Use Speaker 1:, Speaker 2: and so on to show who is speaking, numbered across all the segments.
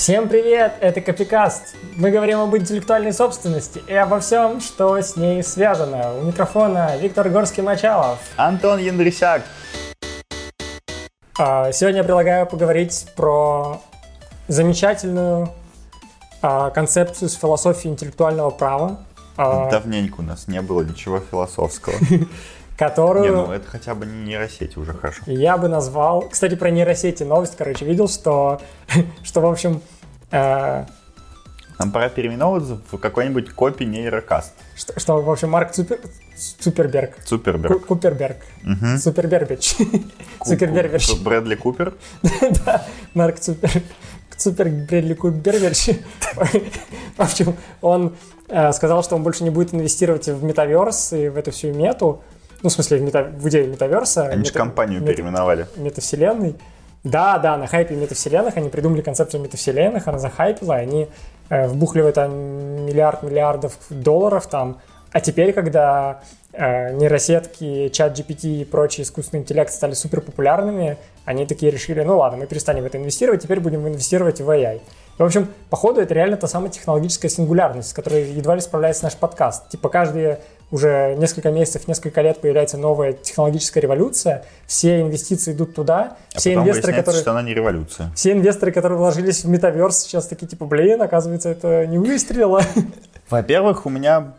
Speaker 1: Всем привет, это Копикаст. Мы говорим об интеллектуальной собственности и обо всем, что с ней связано. У микрофона Виктор Горский-Мачалов.
Speaker 2: Антон Яндрисяк.
Speaker 1: А, Сегодня я предлагаю поговорить про замечательную а, концепцию с философией интеллектуального права, а,
Speaker 2: Давненько у нас не было ничего философского.
Speaker 1: которую...
Speaker 2: Не, ну это хотя бы не нейросети уже хорошо.
Speaker 1: Я бы назвал... Кстати, про нейросети новость, короче, видел, что, что в общем, э,
Speaker 2: Нам пора переименовываться в какой-нибудь копи нейрокаст.
Speaker 1: что, что, в общем, Марк Цупер, Суперберг, Ку-
Speaker 2: Суперберг.
Speaker 1: Куперберг,
Speaker 2: Ку-
Speaker 1: Цукерберберч,
Speaker 2: Ку- Брэдли Купер.
Speaker 1: да, Марк Цупер, Супер Бредли Куперберч. В общем, он э, сказал, что он больше не будет инвестировать в metaverse и в эту всю мету, ну, в смысле, в, мета- в идею метаверса.
Speaker 2: Они же
Speaker 1: мета-
Speaker 2: компанию
Speaker 1: мета-
Speaker 2: переименовали.
Speaker 1: метавселенной. Да, да, на хайпе метавселенных они придумали концепцию метавселенных, она захайпила, они э, вбухли там миллиард миллиардов долларов там. А теперь, когда э, нейросетки, чат GPT и прочий искусственный интеллект стали супер популярными, они такие решили, ну ладно, мы перестанем в это инвестировать, теперь будем инвестировать в AI. И, в общем, походу, это реально та самая технологическая сингулярность, с которой едва ли справляется наш подкаст. Типа каждые уже несколько месяцев, несколько лет появляется новая технологическая революция, все инвестиции идут туда,
Speaker 2: А
Speaker 1: все инвесторы, которые...
Speaker 2: что она не революция.
Speaker 1: Все инвесторы, которые вложились в метаверс, сейчас такие типа, блин, оказывается, это не выстрелило.
Speaker 2: Во-первых, у меня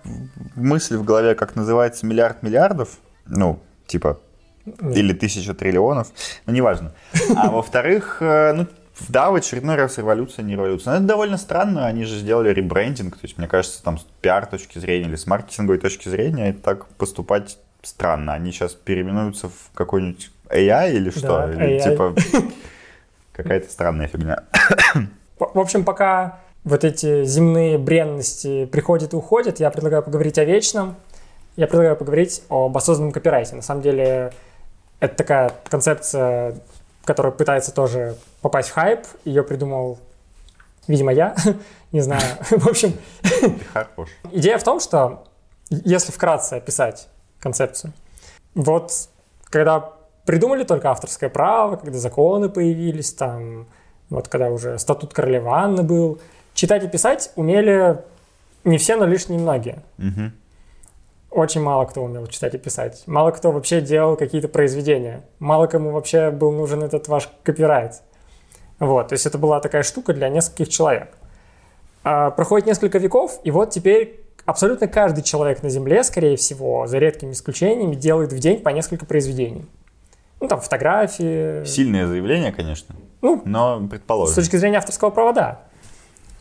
Speaker 2: мысль в голове, как называется миллиард миллиардов. Ну, типа, или тысяча триллионов, ну, неважно. А во-вторых, э, ну, да, в очередной раз революция, не революция. Но это довольно странно, они же сделали ребрендинг, то есть, мне кажется, там с пиар точки зрения или с маркетинговой точки зрения это так поступать странно. Они сейчас переименуются в какой-нибудь AI или что?
Speaker 1: Да,
Speaker 2: или
Speaker 1: AI.
Speaker 2: типа какая-то странная фигня.
Speaker 1: В общем, пока вот эти земные бренности приходят и уходят, я предлагаю поговорить о вечном. Я предлагаю поговорить об осознанном копирайте. На самом деле, это такая концепция, которая пытается тоже попасть в хайп. Ее придумал, видимо, я. Не знаю. В общем,
Speaker 2: Ты хорош.
Speaker 1: Идея в том, что если вкратце описать концепцию, вот когда придумали только авторское право, когда законы появились, там, вот когда уже статут королевы Анны был, читать и писать умели не все, но лишь немногие.
Speaker 2: Мгм.
Speaker 1: Очень мало кто умел читать и писать. Мало кто вообще делал какие-то произведения. Мало кому вообще был нужен этот ваш копирайт. Вот, то есть это была такая штука для нескольких человек. А, проходит несколько веков, и вот теперь абсолютно каждый человек на Земле, скорее всего, за редкими исключениями, делает в день по несколько произведений. Ну, там, фотографии.
Speaker 2: Сильное заявление, конечно,
Speaker 1: Ну,
Speaker 2: но
Speaker 1: с
Speaker 2: предположим.
Speaker 1: точки зрения авторского права, да.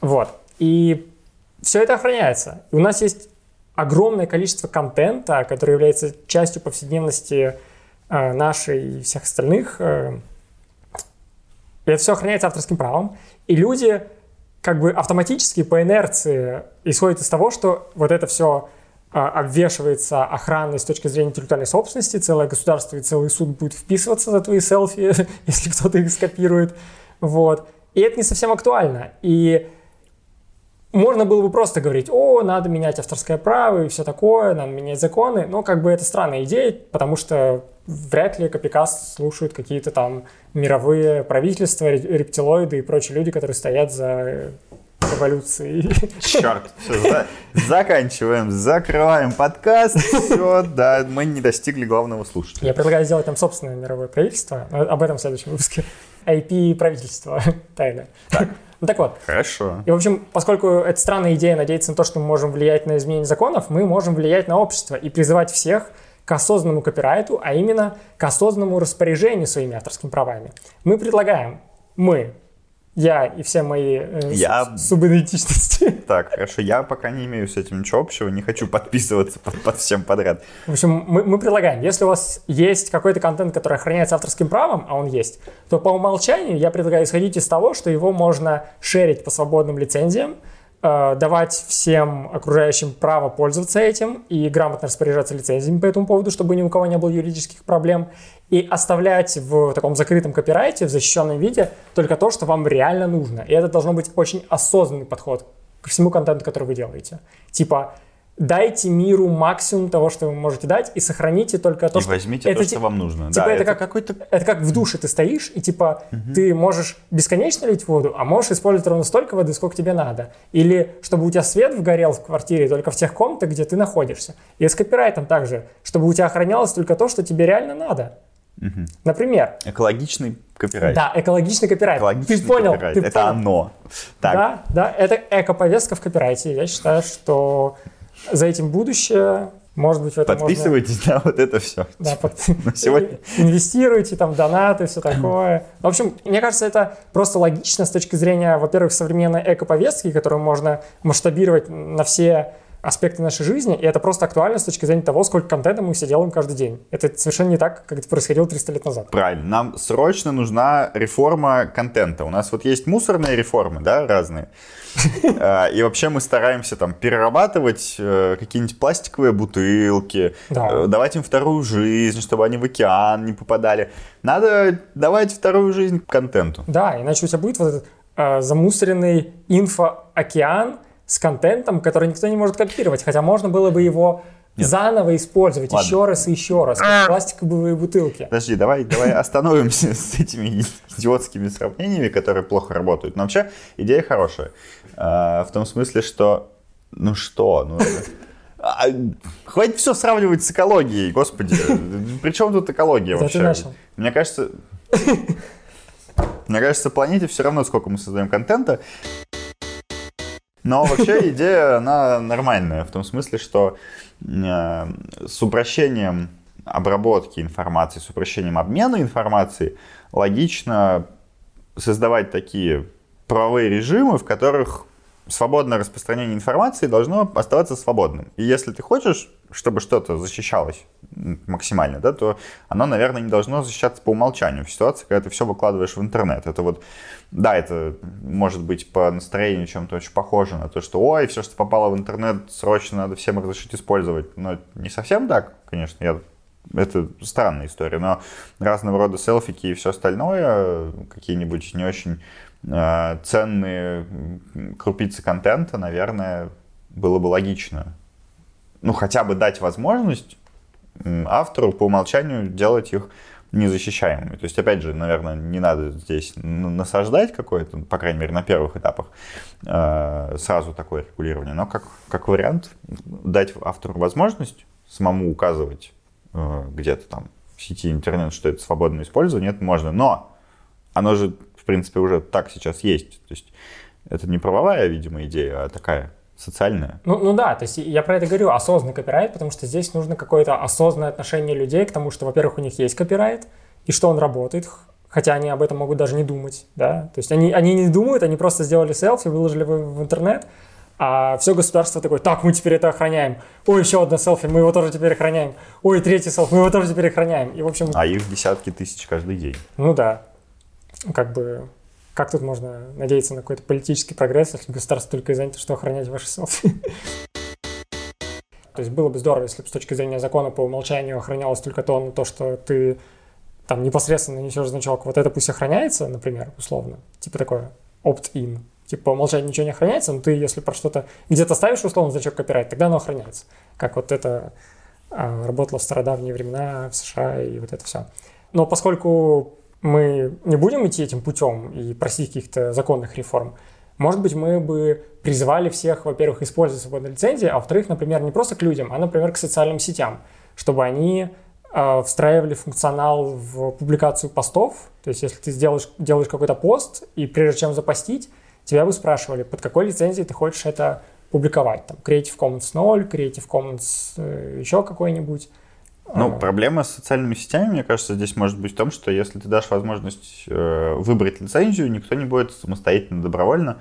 Speaker 1: Вот. И все это охраняется. И у нас есть огромное количество контента, который является частью повседневности э, нашей и всех остальных. э, и это все охраняется авторским правом. И люди как бы автоматически по инерции исходят из того, что вот это все обвешивается охраной с точки зрения интеллектуальной собственности, целое государство и целый суд будет вписываться за твои селфи, если кто-то их скопирует. Вот. И это не совсем актуально. И можно было бы просто говорить, о, надо менять авторское право и все такое, надо менять законы. Но как бы это странная идея, потому что вряд ли копикаст слушают какие-то там мировые правительства, ре- рептилоиды и прочие люди, которые стоят за революцией.
Speaker 2: Черт, всё, за- заканчиваем, закрываем подкаст. Все, да, мы не достигли главного слушателя.
Speaker 1: Я предлагаю сделать там собственное мировое правительство. Об этом в следующем выпуске. IP правительство. Тайна. Ну так вот.
Speaker 2: Хорошо.
Speaker 1: И, в общем, поскольку это странная идея надеяться на то, что мы можем влиять на изменение законов, мы можем влиять на общество и призывать всех к осознанному копирайту, а именно к осознанному распоряжению своими авторскими правами. Мы предлагаем, мы, я и все мои э,
Speaker 2: Я-
Speaker 1: субидентичности.
Speaker 2: Так, хорошо, я пока не имею с этим ничего общего, не хочу подписываться под, под всем подряд.
Speaker 1: В общем, мы, мы предлагаем, если у вас есть какой-то контент, который охраняется авторским правом, а он есть, то по умолчанию я предлагаю исходить из того, что его можно шерить по свободным лицензиям, давать всем окружающим право пользоваться этим и грамотно распоряжаться лицензиями по этому поводу, чтобы ни у кого не было юридических проблем, и оставлять в таком закрытом копирайте, в защищенном виде, только то, что вам реально нужно. И это должно быть очень осознанный подход ко всему контенту, который вы делаете. Типа, дайте миру максимум того, что вы можете дать, и сохраните только то,
Speaker 2: и
Speaker 1: что...
Speaker 2: возьмите
Speaker 1: это
Speaker 2: то, что вам нужно.
Speaker 1: Типа
Speaker 2: да,
Speaker 1: это, как
Speaker 2: какой-то...
Speaker 1: Это как в душе ты стоишь, и типа ты можешь бесконечно лить воду, а можешь использовать ровно столько воды, сколько тебе надо. Или чтобы у тебя свет вгорел в квартире только в тех комнатах, где ты находишься. И с копирайтом также, чтобы у тебя охранялось только то, что тебе реально надо. Например,
Speaker 2: Экологичный копирайт.
Speaker 1: да, экологичный копирайт.
Speaker 2: Экологичный
Speaker 1: ты понял,
Speaker 2: копирайт.
Speaker 1: ты
Speaker 2: Это
Speaker 1: понял.
Speaker 2: оно. Так,
Speaker 1: Да, да, это эко-повестка в копирайте. Я считаю, что за этим будущее, может быть, в это можно...
Speaker 2: подписывайтесь на вот это все.
Speaker 1: Да, под-
Speaker 2: сегодня-
Speaker 1: инвестируйте, там, донаты, все такое. В общем, мне кажется, это просто логично с точки зрения, во-первых, современной эко-повестки, которую можно масштабировать на все аспекты нашей жизни, и это просто актуально с точки зрения того, сколько контента мы все делаем каждый день. Это совершенно не так, как это происходило 300 лет назад.
Speaker 2: Правильно. Нам срочно нужна реформа контента. У нас вот есть мусорные реформы, да, разные. А, И вообще мы стараемся там перерабатывать э, какие-нибудь пластиковые бутылки, э, давать им вторую жизнь, чтобы они в океан не попадали. Надо давать вторую жизнь контенту.
Speaker 1: Да, иначе у тебя будет вот этот э, замусоренный инфо-океан с контентом, который никто не может копировать, хотя можно было бы его заново использовать
Speaker 2: Ладно.
Speaker 1: еще раз и еще раз, как пластиковые бутылки.
Speaker 2: Подожди, давай, давай остановимся с этими идиотскими сравнениями, которые плохо работают. Но вообще идея хорошая. А, В том смысле, что... Ну что? Ну, а, хватит все сравнивать с экологией, господи. При чем тут экология
Speaker 1: Это
Speaker 2: вообще? Мне кажется... Мне кажется, планете все равно, сколько мы создаем контента. Но вообще идея, она нормальная, в том смысле, что э, с упрощением обработки информации, с упрощением обмена информацией логично создавать такие правовые режимы, в которых свободное распространение информации должно оставаться свободным. И если ты хочешь, чтобы что-то защищалось максимально, да, то оно, наверное, не должно защищаться по умолчанию в ситуации, когда ты все выкладываешь в интернет. Это вот, да, это может быть по настроению чем-то очень похоже на то, что, ой, все, что попало в интернет, срочно надо всем разрешить использовать. Но не совсем так, конечно, я это странная история, но разного рода селфики и все остальное, какие-нибудь не очень э, ценные крупицы контента, наверное, было бы логично. Ну, хотя бы дать возможность автору по умолчанию делать их незащищаемыми. То есть, опять же, наверное, не надо здесь насаждать какое-то, по крайней мере, на первых этапах э, сразу такое регулирование, но как, как вариант дать автору возможность самому указывать где-то там в сети интернет, что это свободное использование, это можно. Но оно же, в принципе, уже так сейчас есть. То есть это не правовая, видимо, идея, а такая социальная.
Speaker 1: Ну, ну да, то есть я про это говорю, осознанный копирайт, потому что здесь нужно какое-то осознанное отношение людей к тому, что, во-первых, у них есть копирайт, и что он работает, хотя они об этом могут даже не думать, да, то есть они, они не думают, они просто сделали селфи, выложили в, в интернет, а все государство такое, так, мы теперь это охраняем, ой, еще одно селфи, мы его тоже теперь охраняем, ой, третий селфи, мы его тоже теперь охраняем, и, в общем,
Speaker 2: А их десятки тысяч каждый день.
Speaker 1: ну да, как бы, как тут можно надеяться на какой-то политический прогресс, если государство только и занято, что охранять ваши селфи? То есть было бы здорово, если бы с точки зрения закона по умолчанию охранялось только то, то что ты там непосредственно несешь значок, вот это пусть охраняется, например, условно, типа такое. Opt-in, типа по умолчанию ничего не охраняется, но ты если про что-то где-то ставишь условно значок копирайт, тогда оно охраняется, как вот это а, работало в стародавние времена в США и вот это все. Но поскольку мы не будем идти этим путем и просить каких-то законных реформ, может быть, мы бы призывали всех, во-первых, использовать свободные лицензии, а во-вторых, например, не просто к людям, а, например, к социальным сетям, чтобы они э, встраивали функционал в публикацию постов. То есть, если ты сделаешь, делаешь какой-то пост, и прежде чем запостить, тебя бы спрашивали, под какой лицензией ты хочешь это публиковать. Там, Creative Commons 0, Creative Commons э, еще какой-нибудь.
Speaker 2: Ну,
Speaker 1: А,
Speaker 2: проблема с социальными сетями, мне кажется, здесь может быть в том, что если ты дашь возможность э, выбрать лицензию, никто не будет самостоятельно, добровольно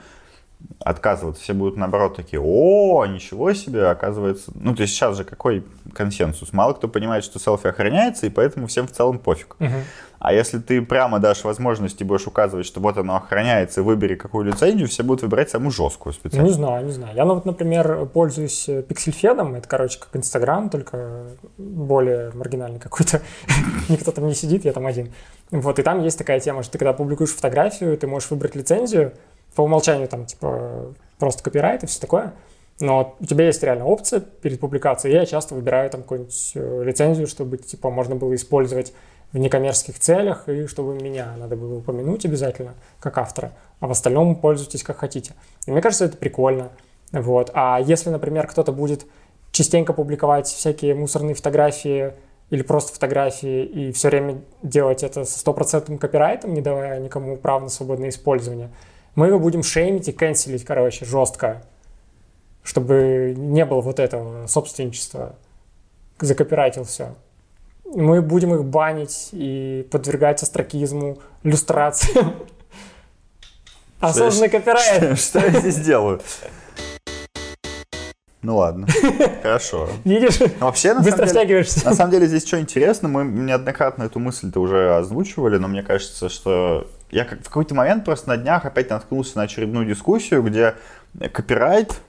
Speaker 2: отказываться. Все будут, наоборот, такие, о, ничего себе, оказывается. Ну, то есть сейчас же какой консенсус? Мало кто понимает, что селфи охраняется, и поэтому всем в целом пофиг.
Speaker 1: мгм.
Speaker 2: А если ты прямо дашь возможность и будешь указывать, что вот оно охраняется, и выбери какую лицензию, все будут выбирать самую жесткую специально.
Speaker 1: не знаю, не знаю. Я, ну, вот, например, пользуюсь э, пиксельфедом. Это, короче, как Инстаграм, только более маргинальный какой-то. Никто там не сидит, я там один. Вот, и там есть такая тема, что ты когда публикуешь фотографию, ты можешь выбрать лицензию, по умолчанию там, типа, просто копирайт и все такое. Но у тебя есть реально опция перед публикацией. Я часто выбираю там какую-нибудь э, лицензию, чтобы типа можно было использовать в некоммерческих целях, и чтобы меня надо было упомянуть обязательно как автора, а в остальном пользуйтесь как хотите. И мне кажется, это прикольно. Вот. А если, например, кто-то будет частенько публиковать всякие мусорные фотографии или просто фотографии и все время делать это со стопроцентным копирайтом, не давая никому прав на свободное использование, мы его будем шеймить и канцелить, короче, жестко, чтобы не было вот этого собственничества, закопирайтил все. Мы будем их банить и подвергать астракизму, люстрациям. Осознанный копирайт.
Speaker 2: Что я здесь делаю? Ну ладно, хорошо.
Speaker 1: Видишь?
Speaker 2: Но вообще, на
Speaker 1: Быстро
Speaker 2: самом, деле, на самом деле, здесь что интересно, мы неоднократно эту мысль-то уже озвучивали, но мне кажется, что я как в какой-то момент просто на днях опять наткнулся на очередную дискуссию, где копирайт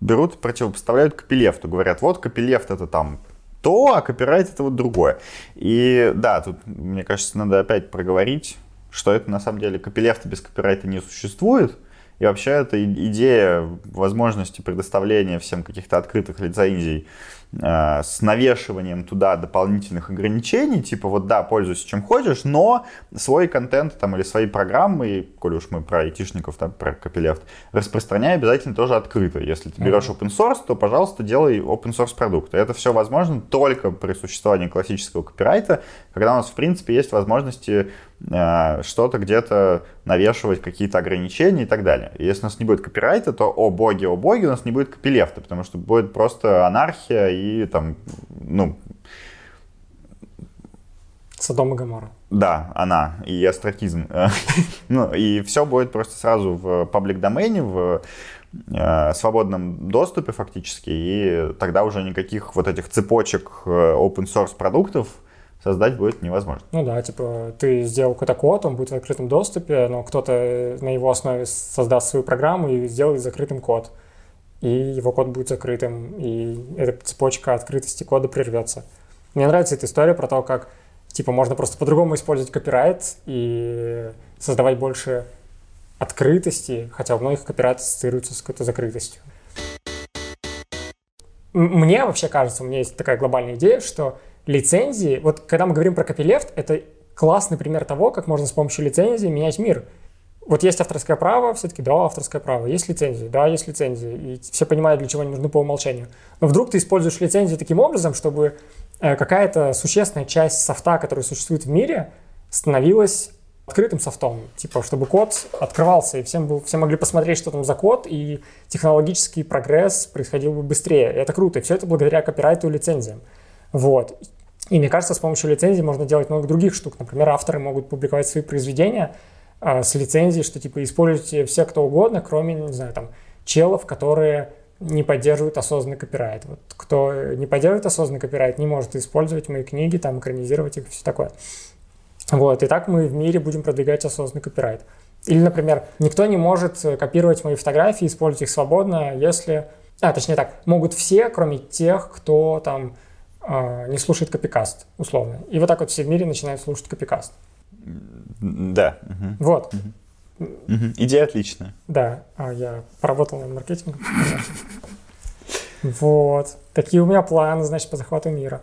Speaker 2: берут и противопоставляют копилефту. Говорят, вот копилефт это там то, а копирайт это вот другое. И да, тут, мне кажется, надо опять проговорить, что это на самом деле копилефта без копирайта не существует. И вообще эта идея возможности предоставления всем каких-то открытых лицензий э, с навешиванием туда дополнительных ограничений, типа вот да, пользуйся чем хочешь, но свой контент там или свои программы, коли уж мы про айтишников, там, про копилефт, распространяй обязательно тоже открыто. Если ты берешь open source, то, пожалуйста, делай open source продукты. Это все возможно только при существовании классического копирайта, когда у нас, в принципе, есть возможности э, что-то где-то навешивать, какие-то ограничения и так далее. Если у нас не будет копирайта, то, о боги, о боги, у нас не будет копилефта, потому что будет просто анархия и там, ну,
Speaker 1: Содом и Гоморра.
Speaker 2: да, она и астракизм. ну, и все будет просто сразу в паблик домене, в э, свободном доступе фактически, и тогда уже никаких вот этих цепочек э, open source продуктов создать будет невозможно.
Speaker 1: Ну да, типа ты сделал какой-то код, он будет в открытом доступе, но кто-то на его основе создаст свою программу и сделает закрытым код. И его код будет закрытым, и эта цепочка открытости кода прервется. Мне нравится эта история про то, как типа можно просто по-другому использовать копирайт и создавать больше открытости, хотя у многих копирайт ассоциируется с какой-то закрытостью. Мне вообще кажется, у меня есть такая глобальная идея, что лицензии, вот когда мы говорим про копилефт, это классный пример того, как можно с помощью лицензии менять мир. Вот есть авторское право, все таки да, авторское право. Есть лицензии, да, есть лицензии. И все понимают, для чего они нужны по умолчанию. Но вдруг ты используешь лицензии таким образом, чтобы э, какая-то существенная часть софта, который существует в мире, становилась открытым софтом. Типа, чтобы код открывался, и всем был, все могли посмотреть, что там за код, и технологический прогресс происходил бы быстрее. И это круто. И все это благодаря копирайту и лицензиям. Вот. И мне кажется, с помощью лицензии можно делать много других штук. Например, авторы могут публиковать свои произведения а, с лицензией, что типа используйте все кто угодно, кроме, не знаю, там, челов, которые не поддерживают осознанный копирайт. Вот кто не поддерживает осознанный копирайт, не может использовать мои книги, там, экранизировать их все такое. Вот, и так мы в мире будем продвигать осознанный копирайт. Или, например, никто не может э, копировать мои фотографии, использовать их свободно, если... А, точнее так, могут все, кроме тех, кто там э, не слушает копикаст, условно. И вот так вот все в мире начинают слушать копикаст.
Speaker 2: Да. мгм,
Speaker 1: Вот,
Speaker 2: мгм. Идея отличная.
Speaker 1: да, а я поработал над маркетингом. Вот, такие у меня планы, значит, по захвату мира.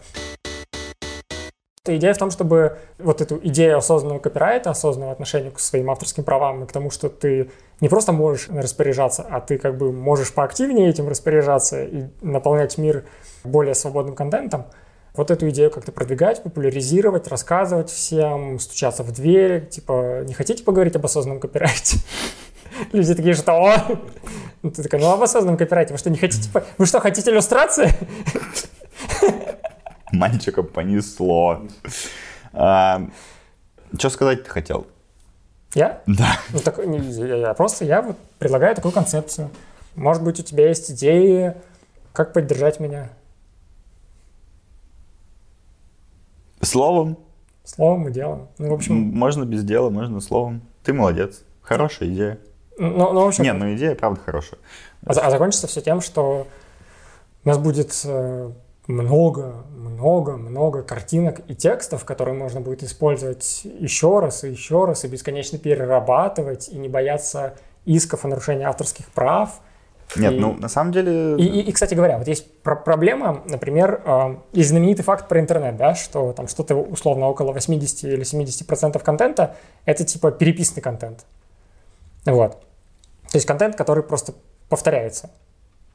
Speaker 1: Идея в том, чтобы вот эту идею осознанного копирайта, осознанного отношения к своим авторским правам и к тому, что ты не просто можешь распоряжаться, а ты как бы можешь поактивнее этим распоряжаться и наполнять мир более свободным контентом, вот эту идею как-то продвигать, популяризировать, рассказывать всем, стучаться в дверь, типа, не хотите поговорить об осознанном копирайте? Люди такие, что? Ну, Ты такая, ну об осознанном копирайте, вы что, не хотите? Вы что, хотите иллюстрации?
Speaker 2: Мальчика понесло. Что сказать ты хотел?
Speaker 1: Я?
Speaker 2: Да.
Speaker 1: Ну, так, я, я просто я вот предлагаю такую концепцию. Может быть, у тебя есть идеи, как поддержать меня
Speaker 2: Словом.
Speaker 1: словом и делом. Ну, в общем,
Speaker 2: Можно без дела, можно словом. Ты молодец. Хорошая идея.
Speaker 1: ну, ну, в общем,
Speaker 2: Не, ну идея правда хорошая.
Speaker 1: А, а закончится все тем, что у нас будет э, много, много, много картинок и текстов, которые можно будет использовать еще раз и еще раз, и бесконечно перерабатывать, и не бояться исков о нарушении авторских прав,
Speaker 2: Нет,
Speaker 1: И-
Speaker 2: ну, на самом деле...
Speaker 1: И, и- и, кстати говоря, вот есть про- проблема, например, э, есть знаменитый факт про интернет, да, что там что-то условно около 80 или 70% контента — это типа переписанный контент. Вот. То есть контент, который просто повторяется.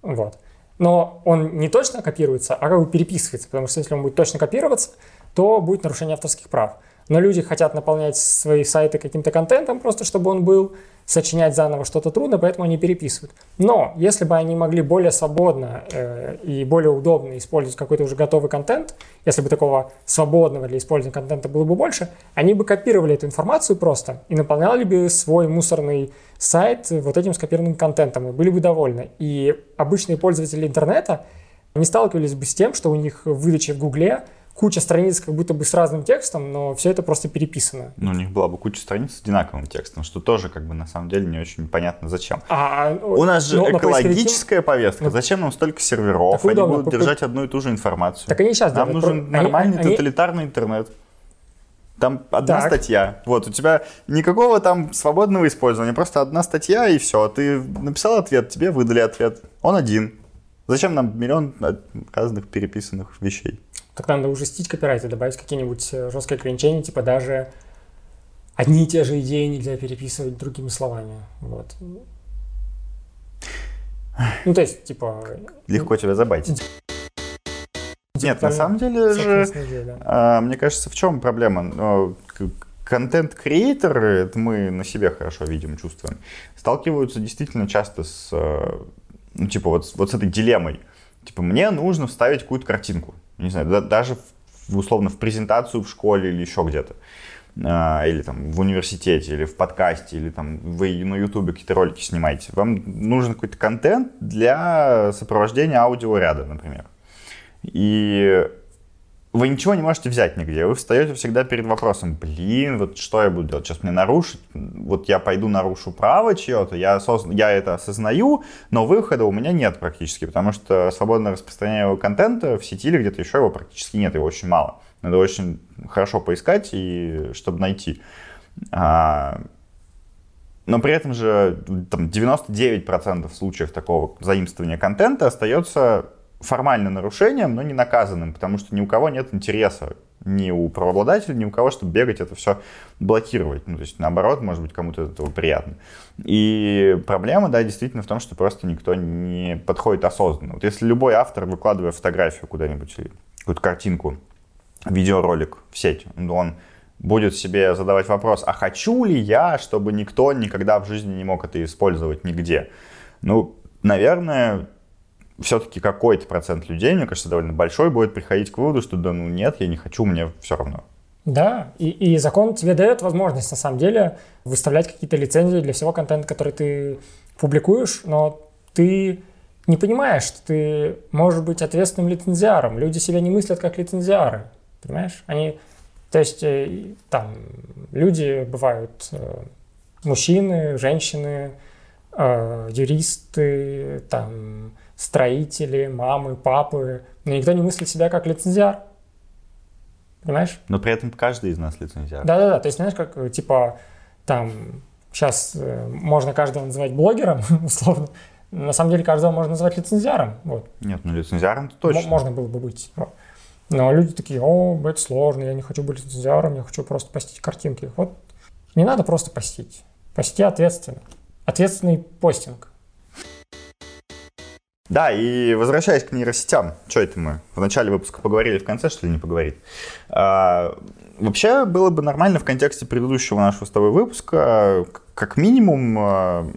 Speaker 1: Вот. Но он не точно копируется, а как бы переписывается, потому что если он будет точно копироваться, то будет нарушение авторских прав. Но люди хотят наполнять свои сайты каким-то контентом, просто чтобы он был, сочинять заново что-то трудно, поэтому они переписывают. Но если бы они могли более свободно э, и более удобно использовать какой-то уже готовый контент, если бы такого свободного для использования контента было бы больше, они бы копировали эту информацию просто и наполняли бы свой мусорный сайт вот этим скопированным контентом и были бы довольны. И обычные пользователи интернета не сталкивались бы с тем, что у них в в Гугле куча страниц как будто бы с разным текстом, но все это просто переписано.
Speaker 2: Ну, у них была бы куча страниц с одинаковым текстом, что тоже, как бы, на самом деле, не очень понятно, зачем.
Speaker 1: А,
Speaker 2: У нас же
Speaker 1: поисковики-
Speaker 2: экологическая повестка.
Speaker 1: Ну,
Speaker 2: Зачем нам столько серверов? Они
Speaker 1: удобно.
Speaker 2: будут держать одну и ту же информацию.
Speaker 1: Так они сейчас
Speaker 2: Нам
Speaker 1: делают.
Speaker 2: нужен
Speaker 1: они-
Speaker 2: нормальный
Speaker 1: они-
Speaker 2: тоталитарный интернет. Там одна
Speaker 1: Так.
Speaker 2: статья. Вот, у тебя никакого там свободного использования, просто одна статья и все. Ты написал ответ, тебе выдали ответ. Он один. Зачем нам миллион от- разных переписанных вещей?
Speaker 1: Так надо ужестить копирайт и добавить какие-нибудь э, жесткие ограничения, типа даже одни и те же идеи нельзя переписывать другими словами. Вот. Ну, то есть, типа...
Speaker 2: Легко тебя забайтить. Нет, на самом деле же,
Speaker 1: да.
Speaker 2: а, мне кажется, в чем проблема? Ну, Контент-креаторы, это мы на себе хорошо видим, чувствуем, сталкиваются действительно часто с, э, ну, типа, вот, вот с этой дилеммой. Типа, мне нужно вставить какую-то картинку. Не знаю, да- даже в- условно в презентацию в школе или еще где-то. А, или там в университете, или в подкасте, или там вы на ютубе какие-то ролики снимаете. Вам нужен какой-то контент для сопровождения аудиоряда, например. И вы ничего не можете взять нигде. Вы встаете всегда перед вопросом, блин, вот что я буду делать? Сейчас мне нарушить? Вот я пойду нарушу право чье-то, я, осозн- я это осознаю, но выхода у меня нет практически, потому что свободное распространение контента в сети или где-то еще его практически нет, его очень мало. Надо очень хорошо поискать, и, чтобы найти. А, но при этом же там, 99% случаев такого заимствования контента остается формально нарушением, но не наказанным, потому что ни у кого нет интереса, ни у правообладателя, ни у кого, чтобы бегать это все блокировать. Ну, то есть, наоборот, может быть, кому-то этого приятно. И проблема, да, действительно в том, что просто никто не подходит осознанно. Вот если любой автор, выкладывая фотографию куда-нибудь или какую-то картинку, видеоролик в сеть, он будет себе задавать вопрос, а хочу ли я, чтобы никто никогда в жизни не мог это использовать нигде? Ну, наверное, все-таки какой-то процент людей, мне кажется, довольно большой, будет приходить к выводу, что да ну нет, я не хочу, мне все равно.
Speaker 1: Да, и, и закон тебе дает возможность, на самом деле, выставлять какие-то лицензии для всего контента, который ты публикуешь, но ты не понимаешь, что ты можешь быть ответственным лицензиаром. Люди себя не мыслят как лицензиары, понимаешь? Они, то есть, э, там, люди бывают э, мужчины, женщины, э, юристы, там, строители, мамы, папы, но никто не мыслит себя как лицензиар. Понимаешь?
Speaker 2: Но при этом каждый из нас лицензиар.
Speaker 1: Да-да-да, то есть, знаешь, как, э, типа, там, сейчас э, можно каждого называть блогером, условно, на самом деле каждого можно назвать лицензиаром, вот.
Speaker 2: Нет, ну лицензиаром-то
Speaker 1: М-
Speaker 2: точно.
Speaker 1: Можно было бы быть. вот. Но люди такие, о, это сложно, я не хочу быть лицензиаром, я хочу просто постить картинки. Вот не надо просто постить. Пости ответственно. Ответственный постинг.
Speaker 2: Да, и возвращаясь к нейросетям, что это мы в начале выпуска поговорили, в конце, что ли, не поговорить? А, вообще было бы нормально в контексте предыдущего нашего с тобой выпуска, как минимум, а,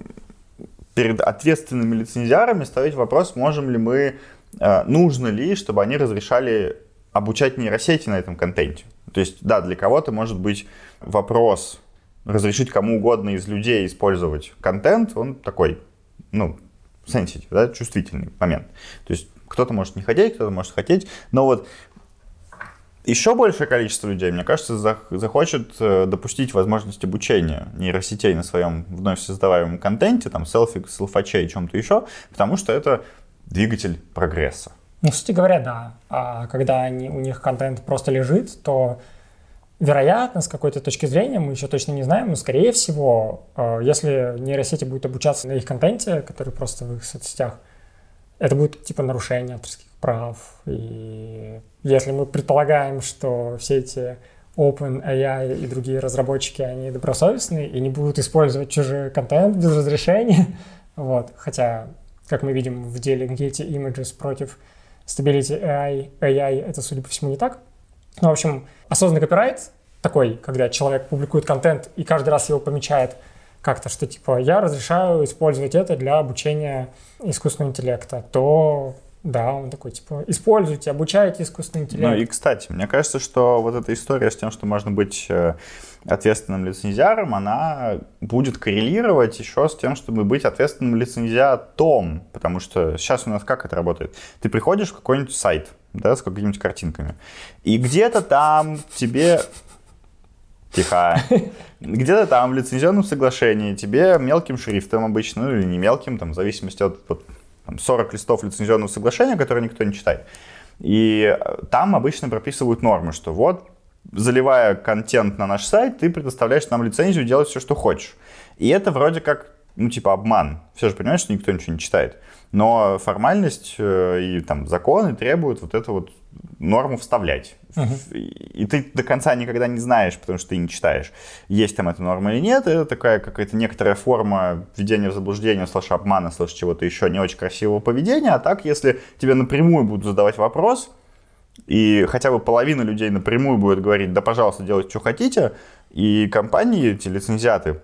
Speaker 2: перед ответственными лицензиарами ставить вопрос, можем ли мы, а, нужно ли, чтобы они разрешали обучать нейросети на этом контенте. То есть, да, для кого-то может быть вопрос разрешить кому угодно из людей использовать контент, он такой, ну, sensitive, да, чувствительный момент. То есть кто-то может не хотеть, кто-то может хотеть, но вот еще большее количество людей, мне кажется, зах- захочет э, допустить возможность обучения нейросетей на своем вновь создаваемом контенте, там, селфи, селфачей, чем-то еще, потому что это двигатель прогресса.
Speaker 1: Ну, кстати говоря, да. А когда они, у них контент просто лежит, то вероятно, с какой-то точки зрения, мы еще точно не знаем, но, скорее всего, э, если нейросети будут обучаться на их контенте, который просто в их соцсетях, это будет типа нарушение авторских прав. И если мы предполагаем, что все эти OpenAI и другие разработчики, они добросовестные и не будут использовать чужой контент без разрешения, вот, хотя, как мы видим в деле Getty Images против Stability AI, AI это, судя по всему, не так, ну, в общем, осознанный копирайт такой, когда человек публикует контент и каждый раз его помечает как-то, что типа я разрешаю использовать это для обучения искусственного интеллекта, то да, он такой, типа, используйте, обучайте искусственный интеллект.
Speaker 2: Ну и, кстати, мне кажется, что вот эта история с тем, что можно быть э, ответственным лицензиаром, она будет коррелировать еще с тем, чтобы быть ответственным лицензиатом. Потому что сейчас у нас как это работает? Ты приходишь в какой-нибудь сайт, да, с какими-нибудь картинками, и где-то там тебе Тихо. Где-то там в лицензионном соглашении тебе мелким шрифтом обычно, ну или не мелким, там, в зависимости от, от там, 40 листов лицензионного соглашения, которые никто не читает. И э, там обычно прописывают нормы, что вот, заливая контент на наш сайт, ты предоставляешь нам лицензию делать все, что хочешь. И это вроде как, ну, типа обман. Все же понимают, что никто ничего не читает. Но формальность э, и там законы требуют вот эту вот норму вставлять. Uh-huh. И ты до конца никогда не знаешь, потому что ты не читаешь, есть там эта норма или нет. Это такая какая-то некоторая форма введения в заблуждение, слэш обмана, слэш чего-то еще не очень красивого поведения. А так, если тебе напрямую будут задавать вопрос, и хотя бы половина людей напрямую будет говорить, да, пожалуйста, делайте, что хотите, и компании, эти лицензиаты,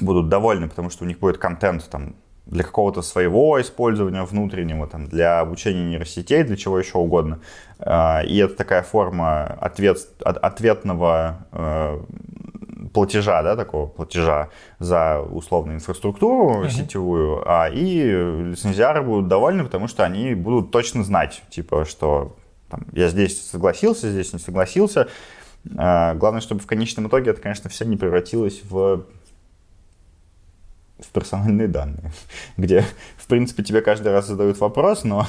Speaker 2: будут довольны, потому что у них будет контент там для какого-то своего использования внутреннего, там, для обучения нейросетей, для чего еще угодно. А, и это такая форма ответ, ответного э, платежа, да, такого платежа за условную инфраструктуру uh-huh. сетевую, а, и лицензиары будут довольны, потому что они будут точно знать, типа, что там, я здесь согласился, здесь не согласился. А, главное, чтобы в конечном итоге это, конечно, все не превратилось в в персональные данные, где, в принципе, тебе каждый раз задают вопрос, но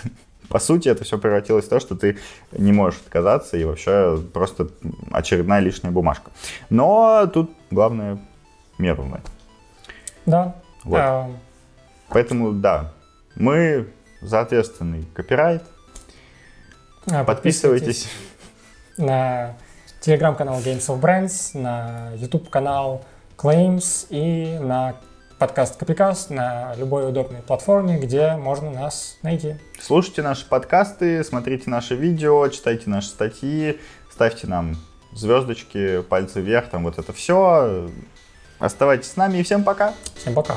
Speaker 2: по сути это все превратилось в то, что ты не можешь отказаться и вообще просто очередная лишняя бумажка. Но тут главное меру знать.
Speaker 1: Да.
Speaker 2: Вот. А... Поэтому да, мы за ответственный копирайт. А, подписывайтесь.
Speaker 1: на телеграм-канал Games of Brands, на YouTube канал Claims и на подкаст Копикаст на любой удобной платформе, где можно нас найти.
Speaker 2: Слушайте наши подкасты, смотрите наши видео, читайте наши статьи, ставьте нам звездочки, пальцы вверх, там вот это все. Оставайтесь с нами и всем пока.
Speaker 1: Всем пока.